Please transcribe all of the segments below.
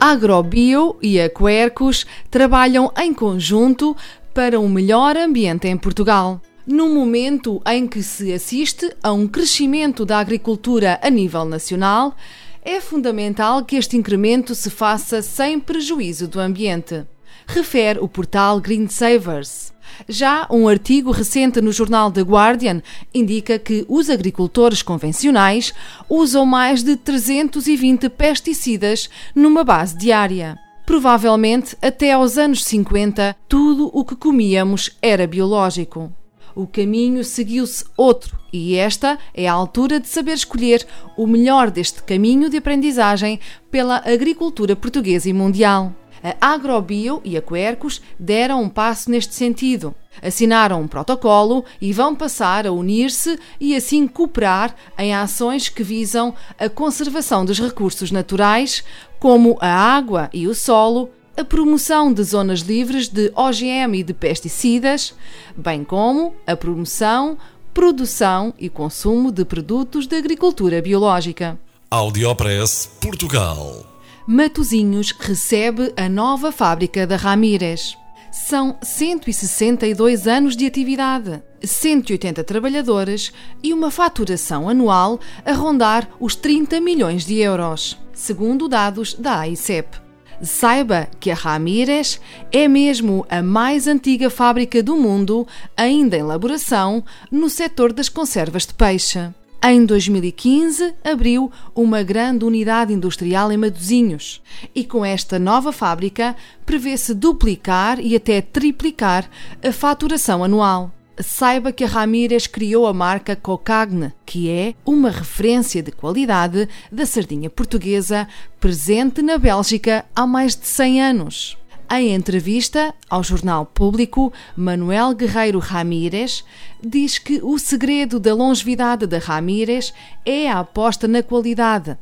Agrobio e a Quercus trabalham em conjunto para um melhor ambiente em Portugal. No momento em que se assiste a um crescimento da agricultura a nível nacional, é fundamental que este incremento se faça sem prejuízo do ambiente. Refere o portal Green Savers. Já um artigo recente no jornal The Guardian indica que os agricultores convencionais usam mais de 320 pesticidas numa base diária. Provavelmente, até aos anos 50, tudo o que comíamos era biológico. O caminho seguiu-se outro, e esta é a altura de saber escolher o melhor deste caminho de aprendizagem pela agricultura portuguesa e mundial. A Agrobio e a Quercus deram um passo neste sentido. Assinaram um protocolo e vão passar a unir-se e assim cooperar em ações que visam a conservação dos recursos naturais, como a água e o solo, a promoção de zonas livres de OGM e de pesticidas, bem como a promoção, produção e consumo de produtos de agricultura biológica. Audiopress Portugal. Matozinhos recebe a nova fábrica da Ramírez. São 162 anos de atividade, 180 trabalhadores e uma faturação anual a rondar os 30 milhões de euros, segundo dados da AICEP. Saiba que a Ramírez é mesmo a mais antiga fábrica do mundo, ainda em elaboração, no setor das conservas de peixe. Em 2015, abriu uma grande unidade industrial em Maduzinhos e com esta nova fábrica prevê-se duplicar e até triplicar a faturação anual. Saiba que a Ramírez criou a marca Cocagne, que é uma referência de qualidade da sardinha portuguesa presente na Bélgica há mais de 100 anos. Em entrevista ao jornal público, Manuel Guerreiro Ramírez diz que o segredo da longevidade da Ramírez é a aposta na qualidade,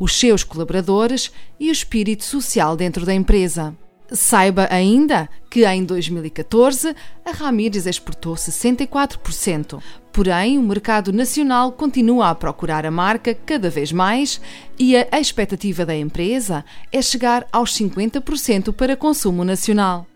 os seus colaboradores e o espírito social dentro da empresa. Saiba ainda que em 2014 a Ramírez exportou 64%. Porém, o mercado nacional continua a procurar a marca cada vez mais e a expectativa da empresa é chegar aos 50% para consumo nacional.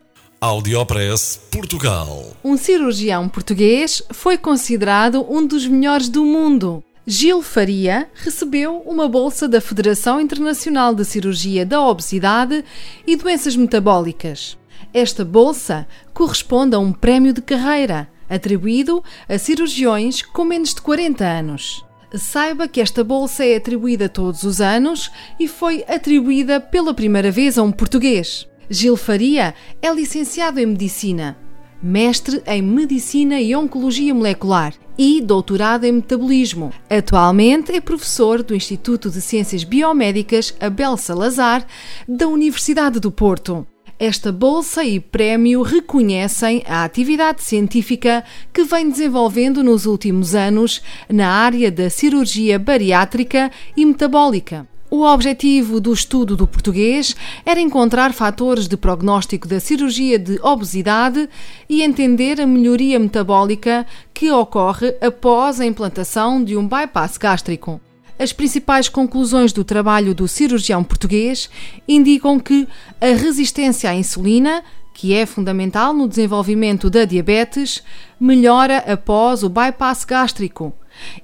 Audiopress Portugal. Um cirurgião português foi considerado um dos melhores do mundo. Gil Faria recebeu uma bolsa da Federação Internacional de Cirurgia da Obesidade e Doenças Metabólicas. Esta bolsa corresponde a um prémio de carreira atribuído a cirurgiões com menos de 40 anos. Saiba que esta bolsa é atribuída todos os anos e foi atribuída pela primeira vez a um português. Gil Faria é licenciado em Medicina mestre em Medicina e Oncologia Molecular e doutorado em Metabolismo. Atualmente é professor do Instituto de Ciências Biomédicas Abel Salazar, da Universidade do Porto. Esta bolsa e prémio reconhecem a atividade científica que vem desenvolvendo nos últimos anos na área da cirurgia bariátrica e metabólica. O objetivo do estudo do português era encontrar fatores de prognóstico da cirurgia de obesidade e entender a melhoria metabólica que ocorre após a implantação de um bypass gástrico. As principais conclusões do trabalho do cirurgião português indicam que a resistência à insulina, que é fundamental no desenvolvimento da diabetes, melhora após o bypass gástrico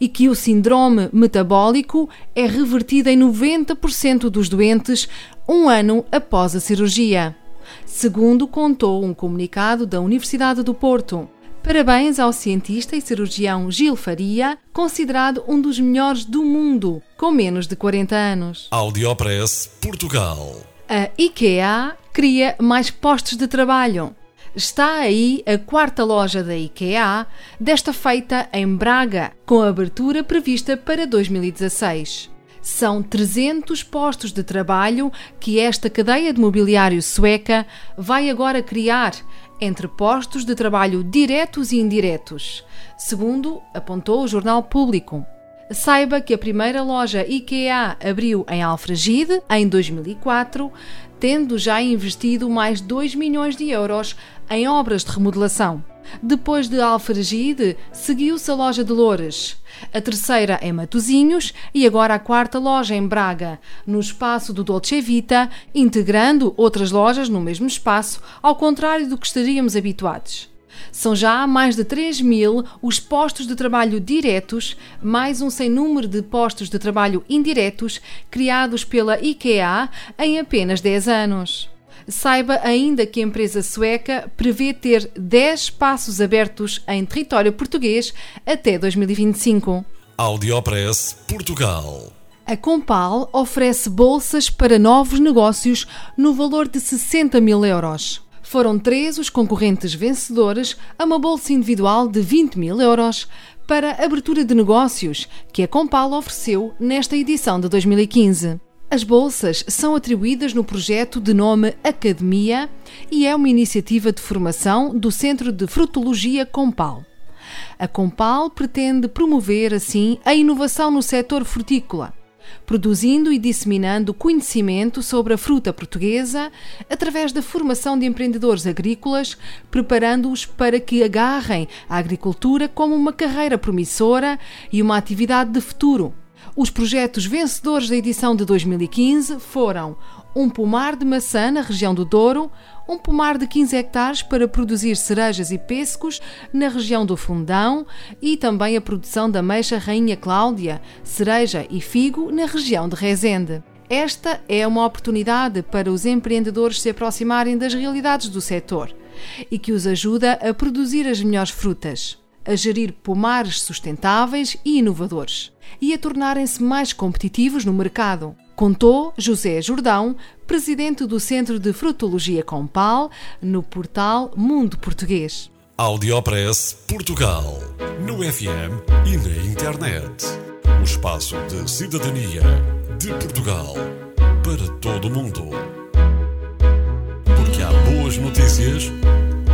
e que o síndrome metabólico é revertido em 90% dos doentes um ano após a cirurgia, segundo contou um comunicado da Universidade do Porto. Parabéns ao cientista e cirurgião Gil Faria, considerado um dos melhores do mundo, com menos de 40 anos. Audiopress Portugal. A IKEA cria mais postos de trabalho. Está aí a quarta loja da IKEA, desta feita em Braga, com abertura prevista para 2016. São 300 postos de trabalho que esta cadeia de mobiliário sueca vai agora criar entre postos de trabalho diretos e indiretos, segundo apontou o jornal público. Saiba que a primeira loja IKEA abriu em Alfragide em 2004, tendo já investido mais 2 milhões de euros em obras de remodelação. Depois de Alfragide, seguiu-se a loja de Loures, a terceira em Matosinhos e agora a quarta loja em Braga, no espaço do Dolce Vita, integrando outras lojas no mesmo espaço, ao contrário do que estaríamos habituados. São já mais de 3 mil os postos de trabalho diretos, mais um sem número de postos de trabalho indiretos criados pela IKEA em apenas 10 anos. Saiba ainda que a empresa sueca prevê ter 10 espaços abertos em território português até 2025. Audiopress Portugal. A Compal oferece bolsas para novos negócios no valor de 60 mil euros. Foram três os concorrentes vencedores a uma bolsa individual de 20 mil euros para abertura de negócios que a Compal ofereceu nesta edição de 2015. As bolsas são atribuídas no projeto de nome Academia e é uma iniciativa de formação do Centro de Frutologia Compal. A Compal pretende promover, assim, a inovação no setor frutícola produzindo e disseminando conhecimento sobre a fruta portuguesa através da formação de empreendedores agrícolas, preparando-os para que agarrem a agricultura como uma carreira promissora e uma atividade de futuro. Os projetos vencedores da edição de 2015 foram um pomar de maçã na região do Douro, um pomar de 15 hectares para produzir cerejas e pêssegos na região do Fundão e também a produção da meixa Rainha Cláudia, cereja e figo na região de Rezende. Esta é uma oportunidade para os empreendedores se aproximarem das realidades do setor e que os ajuda a produzir as melhores frutas, a gerir pomares sustentáveis e inovadores e a tornarem-se mais competitivos no mercado contou José Jordão, presidente do Centro de Frutologia Compal, no portal Mundo Português. Audiopress Portugal, no FM e na internet. O espaço de cidadania de Portugal para todo o mundo. Porque há boas notícias